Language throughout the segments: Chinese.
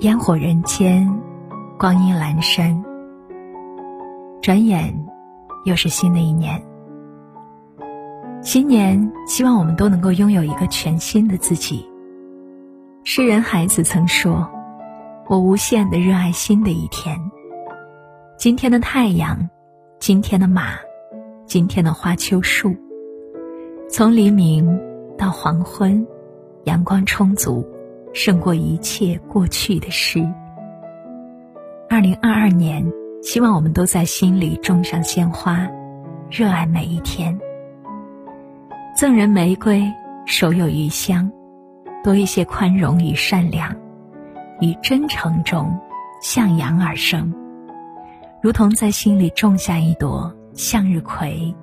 烟火人间，光阴阑珊。转眼，又是新的一年。新年，希望我们都能够拥有一个全新的自己。诗人海子曾说：“我无限的热爱新的一天。今天的太阳，今天的马，今天的花秋树。从黎明到黄昏，阳光充足。”胜过一切过去的事。二零二二年，希望我们都在心里种上鲜花，热爱每一天。赠人玫瑰，手有余香，多一些宽容与善良，于真诚中向阳而生，如同在心里种下一朵向日葵，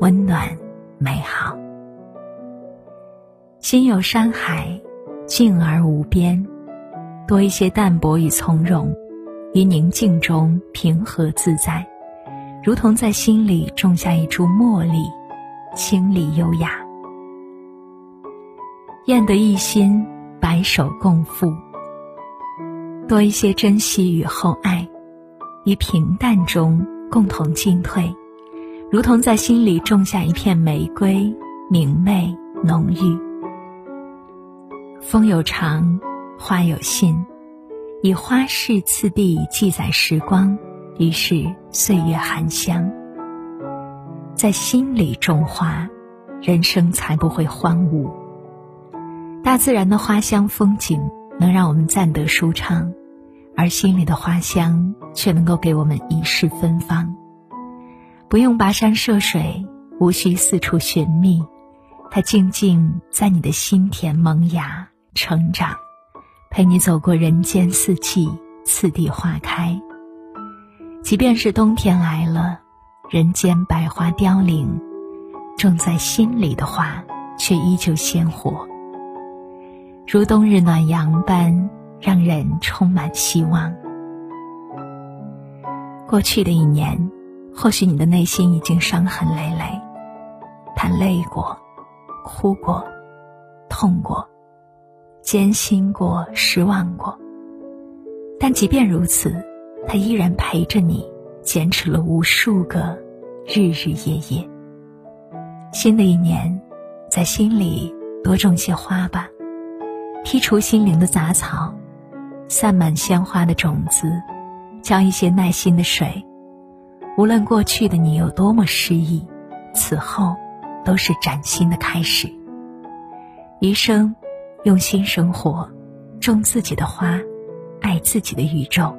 温暖美好。心有山海。静而无边，多一些淡泊与从容，于宁静中平和自在，如同在心里种下一株茉莉，清丽优雅。愿得一心，白首共赴。多一些珍惜与厚爱，于平淡中共同进退，如同在心里种下一片玫瑰，明媚浓郁。风有长，花有信，以花事次第记载时光，于是岁月含香。在心里种花，人生才不会荒芜。大自然的花香风景能让我们暂得舒畅，而心里的花香却能够给我们一世芬芳。不用跋山涉水，无需四处寻觅，它静静在你的心田萌芽。成长，陪你走过人间四季，次第花开。即便是冬天来了，人间百花凋零，种在心里的花却依旧鲜活，如冬日暖阳般，让人充满希望。过去的一年，或许你的内心已经伤痕累累，他累过，哭过，痛过。艰辛过，失望过，但即便如此，他依然陪着你，坚持了无数个日日夜夜。新的一年，在心里多种些花吧，剔除心灵的杂草，散满鲜花的种子，浇一些耐心的水。无论过去的你有多么失意，此后都是崭新的开始。余生。用心生活，种自己的花，爱自己的宇宙。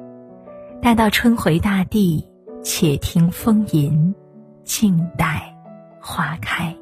待到春回大地，且听风吟，静待花开。